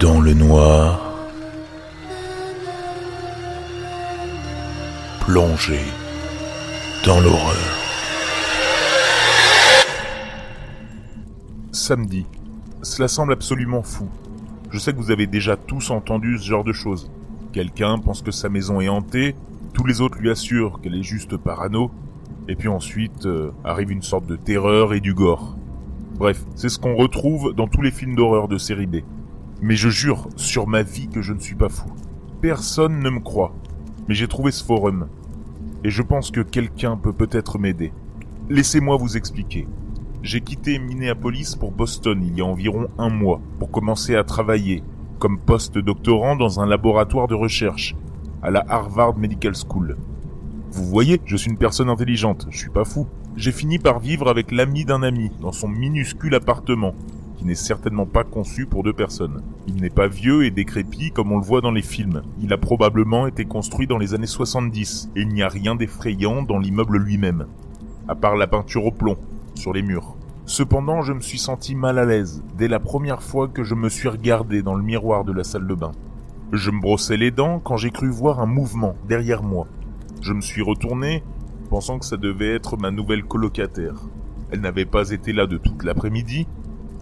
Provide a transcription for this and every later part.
dans le noir, plongé dans l'horreur. Samedi. Cela semble absolument fou. Je sais que vous avez déjà tous entendu ce genre de choses. Quelqu'un pense que sa maison est hantée, tous les autres lui assurent qu'elle est juste parano, et puis ensuite euh, arrive une sorte de terreur et du gore. Bref, c'est ce qu'on retrouve dans tous les films d'horreur de série B. Mais je jure sur ma vie que je ne suis pas fou. Personne ne me croit. Mais j'ai trouvé ce forum. Et je pense que quelqu'un peut peut-être m'aider. Laissez-moi vous expliquer. J'ai quitté Minneapolis pour Boston il y a environ un mois pour commencer à travailler comme post-doctorant dans un laboratoire de recherche à la Harvard Medical School. Vous voyez, je suis une personne intelligente, je suis pas fou. J'ai fini par vivre avec l'ami d'un ami dans son minuscule appartement, qui n'est certainement pas conçu pour deux personnes. Il n'est pas vieux et décrépit comme on le voit dans les films. Il a probablement été construit dans les années 70, et il n'y a rien d'effrayant dans l'immeuble lui-même, à part la peinture au plomb sur les murs. Cependant, je me suis senti mal à l'aise dès la première fois que je me suis regardé dans le miroir de la salle de bain. Je me brossais les dents quand j'ai cru voir un mouvement derrière moi. Je me suis retourné, pensant que ça devait être ma nouvelle colocataire. Elle n'avait pas été là de toute l'après-midi,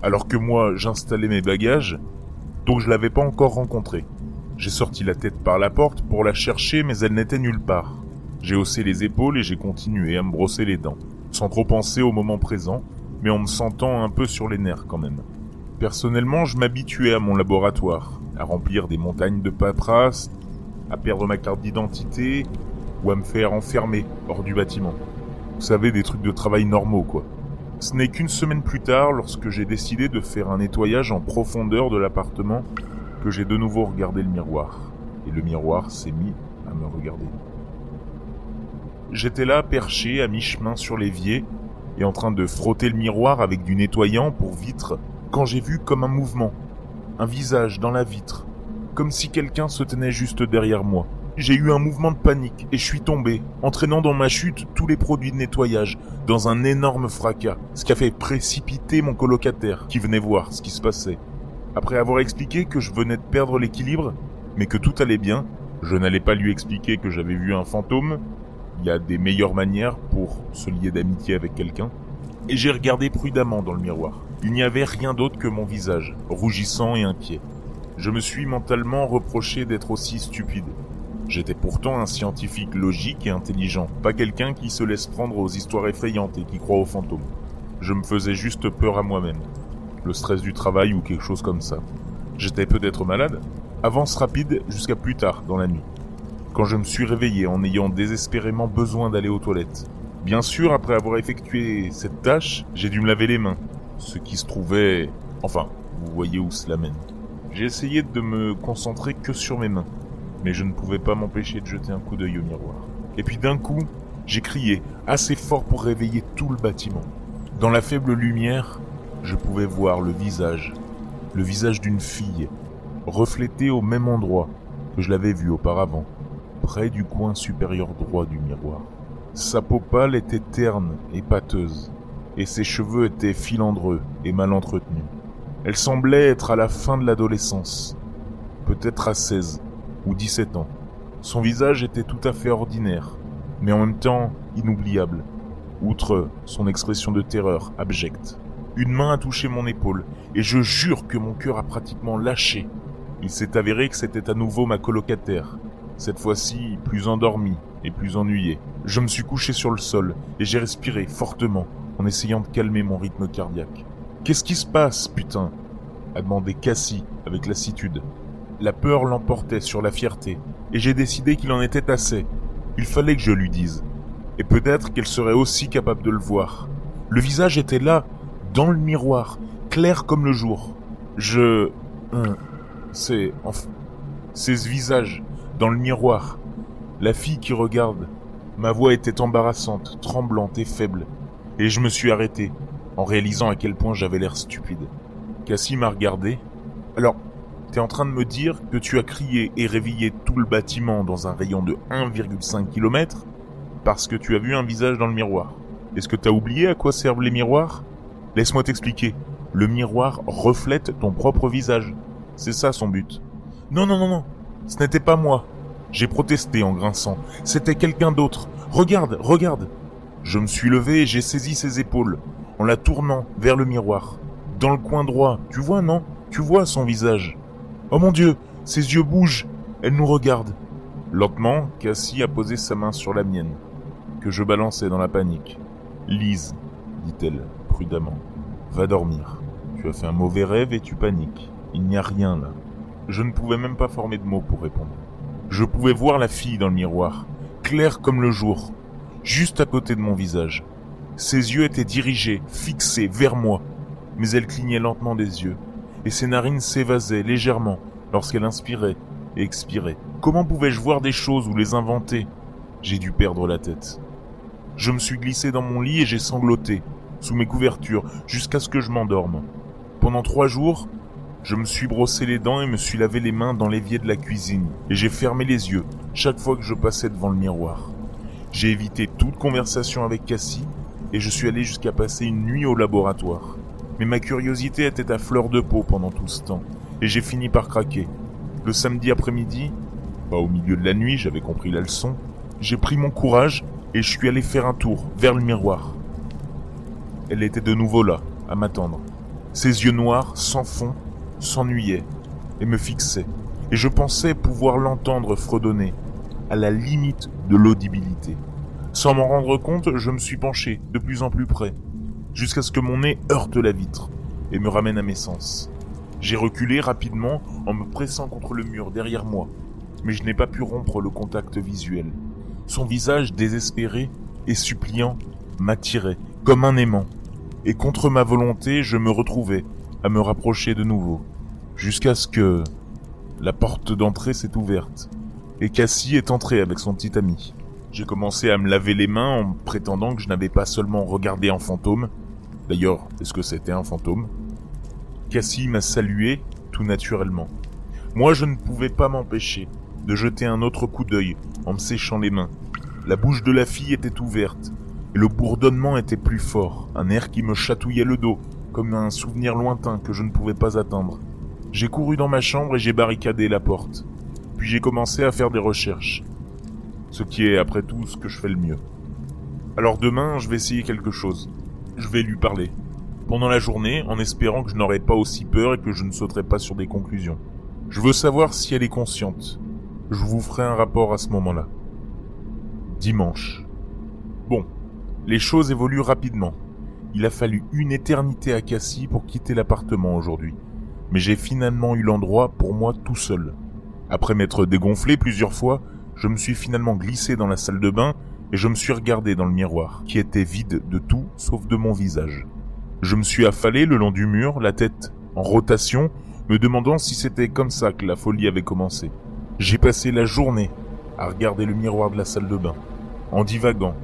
alors que moi j'installais mes bagages, donc je l'avais pas encore rencontrée. J'ai sorti la tête par la porte pour la chercher, mais elle n'était nulle part. J'ai haussé les épaules et j'ai continué à me brosser les dents, sans trop penser au moment présent, mais en me sentant un peu sur les nerfs quand même. Personnellement, je m'habituais à mon laboratoire, à remplir des montagnes de paperasse, à perdre ma carte d'identité, ou à me faire enfermer hors du bâtiment. Vous savez, des trucs de travail normaux, quoi. Ce n'est qu'une semaine plus tard, lorsque j'ai décidé de faire un nettoyage en profondeur de l'appartement, que j'ai de nouveau regardé le miroir. Et le miroir s'est mis à me regarder. J'étais là, perché, à mi-chemin sur l'évier, et en train de frotter le miroir avec du nettoyant pour vitre, quand j'ai vu comme un mouvement, un visage dans la vitre, comme si quelqu'un se tenait juste derrière moi. J'ai eu un mouvement de panique et je suis tombé, entraînant dans ma chute tous les produits de nettoyage, dans un énorme fracas, ce qui a fait précipiter mon colocataire qui venait voir ce qui se passait. Après avoir expliqué que je venais de perdre l'équilibre, mais que tout allait bien, je n'allais pas lui expliquer que j'avais vu un fantôme, il y a des meilleures manières pour se lier d'amitié avec quelqu'un, et j'ai regardé prudemment dans le miroir. Il n'y avait rien d'autre que mon visage, rougissant et inquiet. Je me suis mentalement reproché d'être aussi stupide. J'étais pourtant un scientifique logique et intelligent, pas quelqu'un qui se laisse prendre aux histoires effrayantes et qui croit aux fantômes. Je me faisais juste peur à moi-même. Le stress du travail ou quelque chose comme ça. J'étais peut-être malade Avance rapide jusqu'à plus tard dans la nuit. Quand je me suis réveillé en ayant désespérément besoin d'aller aux toilettes. Bien sûr, après avoir effectué cette tâche, j'ai dû me laver les mains. Ce qui se trouvait... Enfin, vous voyez où cela mène. J'ai essayé de me concentrer que sur mes mains mais je ne pouvais pas m'empêcher de jeter un coup d'œil au miroir. Et puis d'un coup, j'ai crié, assez fort pour réveiller tout le bâtiment. Dans la faible lumière, je pouvais voir le visage, le visage d'une fille, reflété au même endroit que je l'avais vu auparavant, près du coin supérieur droit du miroir. Sa peau pâle était terne et pâteuse, et ses cheveux étaient filandreux et mal entretenus. Elle semblait être à la fin de l'adolescence, peut-être à 16, ou 17 ans. Son visage était tout à fait ordinaire, mais en même temps inoubliable, outre son expression de terreur abjecte. Une main a touché mon épaule, et je jure que mon cœur a pratiquement lâché. Il s'est avéré que c'était à nouveau ma colocataire, cette fois-ci plus endormie et plus ennuyée. Je me suis couché sur le sol, et j'ai respiré fortement, en essayant de calmer mon rythme cardiaque. Qu'est-ce qui se passe, putain? a demandé Cassie avec lassitude. La peur l'emportait sur la fierté, et j'ai décidé qu'il en était assez. Il fallait que je lui dise. Et peut-être qu'elle serait aussi capable de le voir. Le visage était là, dans le miroir, clair comme le jour. Je... Hum, c'est... Enfin... C'est ce visage, dans le miroir. La fille qui regarde. Ma voix était embarrassante, tremblante et faible. Et je me suis arrêté, en réalisant à quel point j'avais l'air stupide. Cassie m'a regardé. Alors, T'es en train de me dire que tu as crié et réveillé tout le bâtiment dans un rayon de 1,5 km parce que tu as vu un visage dans le miroir. Est-ce que t'as oublié à quoi servent les miroirs? Laisse-moi t'expliquer. Le miroir reflète ton propre visage. C'est ça son but. Non, non, non, non. Ce n'était pas moi. J'ai protesté en grinçant. C'était quelqu'un d'autre. Regarde, regarde. Je me suis levé et j'ai saisi ses épaules, en la tournant vers le miroir. Dans le coin droit, tu vois, non? Tu vois son visage. Oh mon Dieu, ses yeux bougent. Elle nous regarde. Lentement, Cassie a posé sa main sur la mienne, que je balançais dans la panique. Lise, dit-elle, prudemment, va dormir. Tu as fait un mauvais rêve et tu paniques. Il n'y a rien là. Je ne pouvais même pas former de mots pour répondre. Je pouvais voir la fille dans le miroir, claire comme le jour, juste à côté de mon visage. Ses yeux étaient dirigés, fixés vers moi, mais elle clignait lentement des yeux, et ses narines s'évasaient légèrement lorsqu'elle inspirait et expirait. Comment pouvais-je voir des choses ou les inventer? J'ai dû perdre la tête. Je me suis glissé dans mon lit et j'ai sangloté, sous mes couvertures, jusqu'à ce que je m'endorme. Pendant trois jours, je me suis brossé les dents et me suis lavé les mains dans l'évier de la cuisine, et j'ai fermé les yeux chaque fois que je passais devant le miroir. J'ai évité toute conversation avec Cassie, et je suis allé jusqu'à passer une nuit au laboratoire. Mais ma curiosité était à fleur de peau pendant tout ce temps, et j'ai fini par craquer. Le samedi après-midi, pas au milieu de la nuit, j'avais compris la leçon, j'ai pris mon courage et je suis allé faire un tour vers le miroir. Elle était de nouveau là, à m'attendre. Ses yeux noirs, sans fond, s'ennuyaient et me fixaient, et je pensais pouvoir l'entendre fredonner, à la limite de l'audibilité. Sans m'en rendre compte, je me suis penché de plus en plus près, jusqu'à ce que mon nez heurte la vitre et me ramène à mes sens. J'ai reculé rapidement en me pressant contre le mur derrière moi, mais je n'ai pas pu rompre le contact visuel. Son visage désespéré et suppliant m'attirait comme un aimant, et contre ma volonté je me retrouvais à me rapprocher de nouveau, jusqu'à ce que la porte d'entrée s'est ouverte, et Cassie est entrée avec son petit ami. J'ai commencé à me laver les mains en prétendant que je n'avais pas seulement regardé un fantôme, d'ailleurs, est-ce que c'était un fantôme? Cassie m'a salué tout naturellement. Moi, je ne pouvais pas m'empêcher de jeter un autre coup d'œil en me séchant les mains. La bouche de la fille était ouverte, et le bourdonnement était plus fort, un air qui me chatouillait le dos, comme un souvenir lointain que je ne pouvais pas atteindre. J'ai couru dans ma chambre et j'ai barricadé la porte. Puis j'ai commencé à faire des recherches. Ce qui est, après tout, ce que je fais le mieux. Alors demain, je vais essayer quelque chose. Je vais lui parler pendant la journée en espérant que je n'aurai pas aussi peur et que je ne sauterai pas sur des conclusions. Je veux savoir si elle est consciente. Je vous ferai un rapport à ce moment-là. Dimanche. Bon, les choses évoluent rapidement. Il a fallu une éternité à Cassie pour quitter l'appartement aujourd'hui. Mais j'ai finalement eu l'endroit pour moi tout seul. Après m'être dégonflé plusieurs fois, je me suis finalement glissé dans la salle de bain et je me suis regardé dans le miroir, qui était vide de tout sauf de mon visage. Je me suis affalé le long du mur, la tête en rotation, me demandant si c'était comme ça que la folie avait commencé. J'ai passé la journée à regarder le miroir de la salle de bain, en divaguant,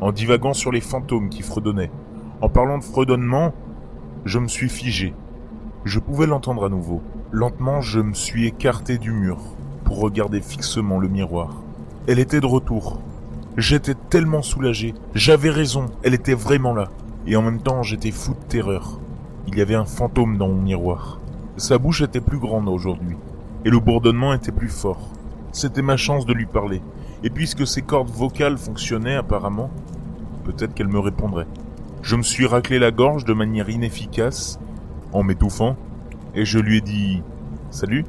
en divaguant sur les fantômes qui fredonnaient. En parlant de fredonnement, je me suis figé. Je pouvais l'entendre à nouveau. Lentement, je me suis écarté du mur pour regarder fixement le miroir. Elle était de retour. J'étais tellement soulagé. J'avais raison, elle était vraiment là et en même temps j'étais fou de terreur. Il y avait un fantôme dans mon miroir. Sa bouche était plus grande aujourd'hui, et le bourdonnement était plus fort. C'était ma chance de lui parler, et puisque ses cordes vocales fonctionnaient apparemment, peut-être qu'elle me répondrait. Je me suis raclé la gorge de manière inefficace, en m'étouffant, et je lui ai dit Salut.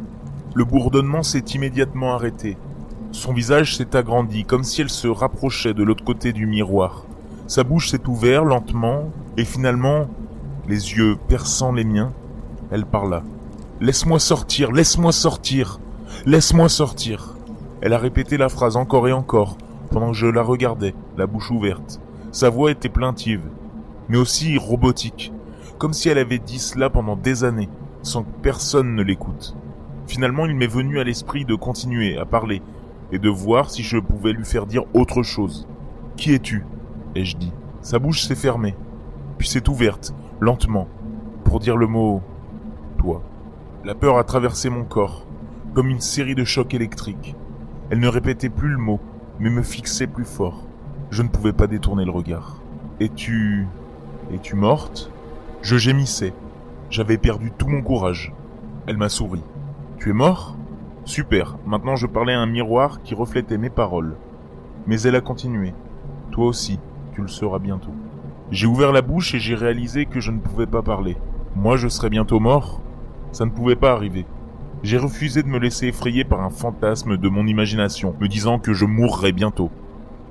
Le bourdonnement s'est immédiatement arrêté. Son visage s'est agrandi, comme si elle se rapprochait de l'autre côté du miroir. Sa bouche s'est ouverte lentement, et finalement, les yeux perçant les miens, elle parla. Laisse-moi sortir, laisse-moi sortir, laisse-moi sortir. Elle a répété la phrase encore et encore, pendant que je la regardais, la bouche ouverte. Sa voix était plaintive, mais aussi robotique, comme si elle avait dit cela pendant des années, sans que personne ne l'écoute. Finalement, il m'est venu à l'esprit de continuer à parler, et de voir si je pouvais lui faire dire autre chose. Qui es-tu? Ai-je dit. Sa bouche s'est fermée, puis s'est ouverte, lentement, pour dire le mot toi. La peur a traversé mon corps, comme une série de chocs électriques. Elle ne répétait plus le mot, mais me fixait plus fort. Je ne pouvais pas détourner le regard. Es-tu... Es-tu morte? Je gémissais. J'avais perdu tout mon courage. Elle m'a souri. Tu es mort? Super, maintenant je parlais à un miroir qui reflétait mes paroles. Mais elle a continué. Toi aussi, tu le seras bientôt. J'ai ouvert la bouche et j'ai réalisé que je ne pouvais pas parler. Moi je serais bientôt mort Ça ne pouvait pas arriver. J'ai refusé de me laisser effrayer par un fantasme de mon imagination, me disant que je mourrais bientôt.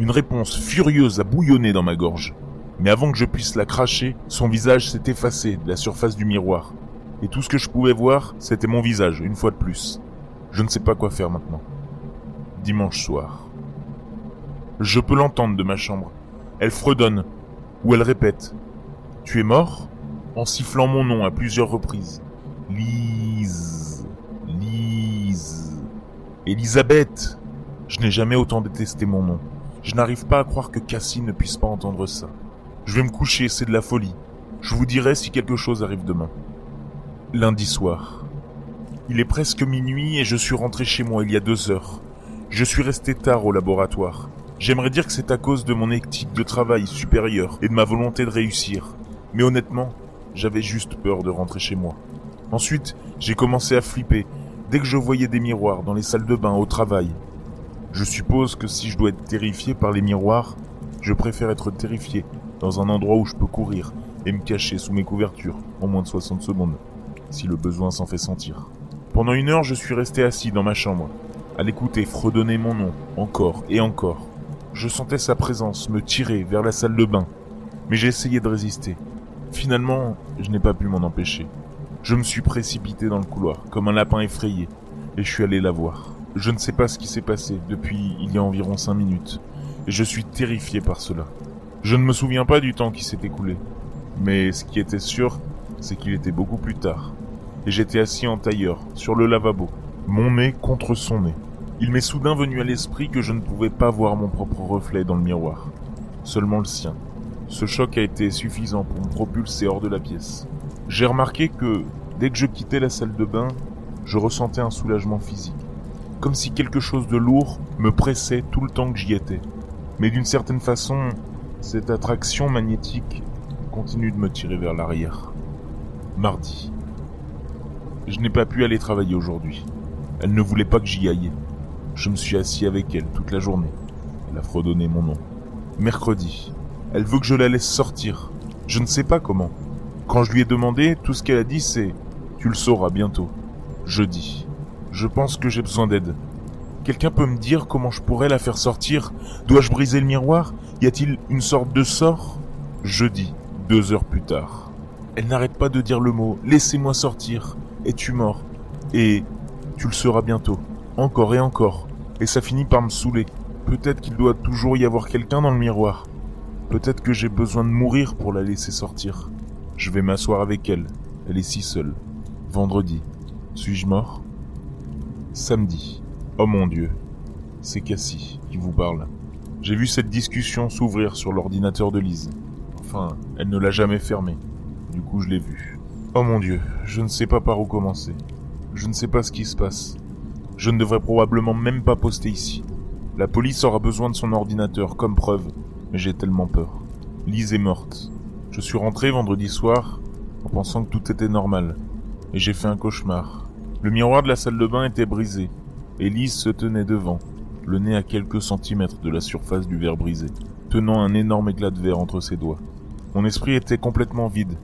Une réponse furieuse a bouillonné dans ma gorge. Mais avant que je puisse la cracher, son visage s'est effacé de la surface du miroir. Et tout ce que je pouvais voir, c'était mon visage, une fois de plus. Je ne sais pas quoi faire maintenant. Dimanche soir. Je peux l'entendre de ma chambre. Elle fredonne, ou elle répète. Tu es mort? En sifflant mon nom à plusieurs reprises. Lise. Lise. Elisabeth. Je n'ai jamais autant détesté mon nom. Je n'arrive pas à croire que Cassie ne puisse pas entendre ça. Je vais me coucher, c'est de la folie. Je vous dirai si quelque chose arrive demain. Lundi soir. Il est presque minuit et je suis rentré chez moi il y a deux heures. Je suis resté tard au laboratoire. J'aimerais dire que c'est à cause de mon éthique de travail supérieure et de ma volonté de réussir. Mais honnêtement, j'avais juste peur de rentrer chez moi. Ensuite, j'ai commencé à flipper dès que je voyais des miroirs dans les salles de bain au travail. Je suppose que si je dois être terrifié par les miroirs, je préfère être terrifié dans un endroit où je peux courir et me cacher sous mes couvertures en moins de 60 secondes, si le besoin s'en fait sentir. Pendant une heure, je suis resté assis dans ma chambre, à l'écouter fredonner mon nom, encore et encore. Je sentais sa présence me tirer vers la salle de bain, mais j'ai essayé de résister. Finalement, je n'ai pas pu m'en empêcher. Je me suis précipité dans le couloir, comme un lapin effrayé, et je suis allé la voir. Je ne sais pas ce qui s'est passé depuis il y a environ cinq minutes, et je suis terrifié par cela. Je ne me souviens pas du temps qui s'est écoulé, mais ce qui était sûr, c'est qu'il était beaucoup plus tard, et j'étais assis en tailleur, sur le lavabo, mon nez contre son nez. Il m'est soudain venu à l'esprit que je ne pouvais pas voir mon propre reflet dans le miroir, seulement le sien. Ce choc a été suffisant pour me propulser hors de la pièce. J'ai remarqué que, dès que je quittais la salle de bain, je ressentais un soulagement physique comme si quelque chose de lourd me pressait tout le temps que j'y étais. Mais d'une certaine façon, cette attraction magnétique continue de me tirer vers l'arrière. Mardi. Je n'ai pas pu aller travailler aujourd'hui. Elle ne voulait pas que j'y aille. Je me suis assis avec elle toute la journée. Elle a fredonné mon nom. Mercredi. Elle veut que je la laisse sortir. Je ne sais pas comment. Quand je lui ai demandé, tout ce qu'elle a dit c'est ⁇ Tu le sauras bientôt ⁇ Jeudi. Je pense que j'ai besoin d'aide. Quelqu'un peut me dire comment je pourrais la faire sortir? Dois-je briser le miroir? Y a-t-il une sorte de sort? Jeudi, deux heures plus tard. Elle n'arrête pas de dire le mot ⁇ Laissez-moi sortir ⁇ Es-tu mort? Et tu le seras bientôt. Encore et encore. Et ça finit par me saouler. Peut-être qu'il doit toujours y avoir quelqu'un dans le miroir. Peut-être que j'ai besoin de mourir pour la laisser sortir. Je vais m'asseoir avec elle. Elle est si seule. Vendredi. Suis-je mort? Samedi. Oh mon Dieu. C'est Cassie qui vous parle. J'ai vu cette discussion s'ouvrir sur l'ordinateur de Lise. Enfin, elle ne l'a jamais fermé. Du coup, je l'ai vue. Oh mon Dieu, je ne sais pas par où commencer. Je ne sais pas ce qui se passe. Je ne devrais probablement même pas poster ici. La police aura besoin de son ordinateur comme preuve, mais j'ai tellement peur. Lise est morte. Je suis rentré vendredi soir en pensant que tout était normal, et j'ai fait un cauchemar. Le miroir de la salle de bain était brisé. Elise se tenait devant, le nez à quelques centimètres de la surface du verre brisé, tenant un énorme éclat de verre entre ses doigts. Mon esprit était complètement vide,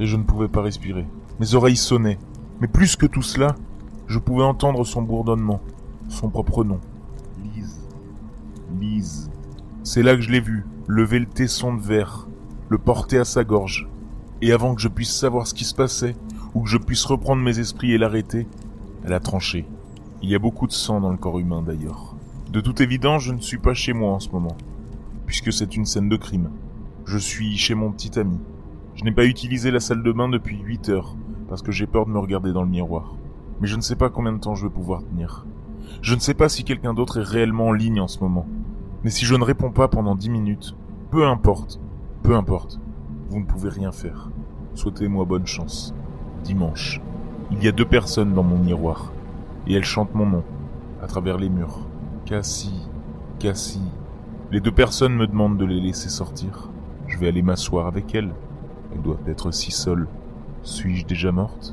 et je ne pouvais pas respirer. Mes oreilles sonnaient, mais plus que tout cela, je pouvais entendre son bourdonnement, son propre nom. Lise. Lise. C'est là que je l'ai vu, lever le tesson de verre, le porter à sa gorge. Et avant que je puisse savoir ce qui se passait, ou que je puisse reprendre mes esprits et l'arrêter, elle a tranché. Il y a beaucoup de sang dans le corps humain d'ailleurs. De toute évidence, je ne suis pas chez moi en ce moment, puisque c'est une scène de crime. Je suis chez mon petit ami. Je n'ai pas utilisé la salle de bain depuis 8 heures, parce que j'ai peur de me regarder dans le miroir. Mais je ne sais pas combien de temps je vais pouvoir tenir. Je ne sais pas si quelqu'un d'autre est réellement en ligne en ce moment. Mais si je ne réponds pas pendant 10 minutes, peu importe, peu importe, vous ne pouvez rien faire. Souhaitez-moi bonne chance dimanche. Il y a deux personnes dans mon miroir, et elles chantent mon nom, à travers les murs. Cassie, Cassie. Les deux personnes me demandent de les laisser sortir. Je vais aller m'asseoir avec elles. Elles doivent être si seules. Suis-je déjà morte?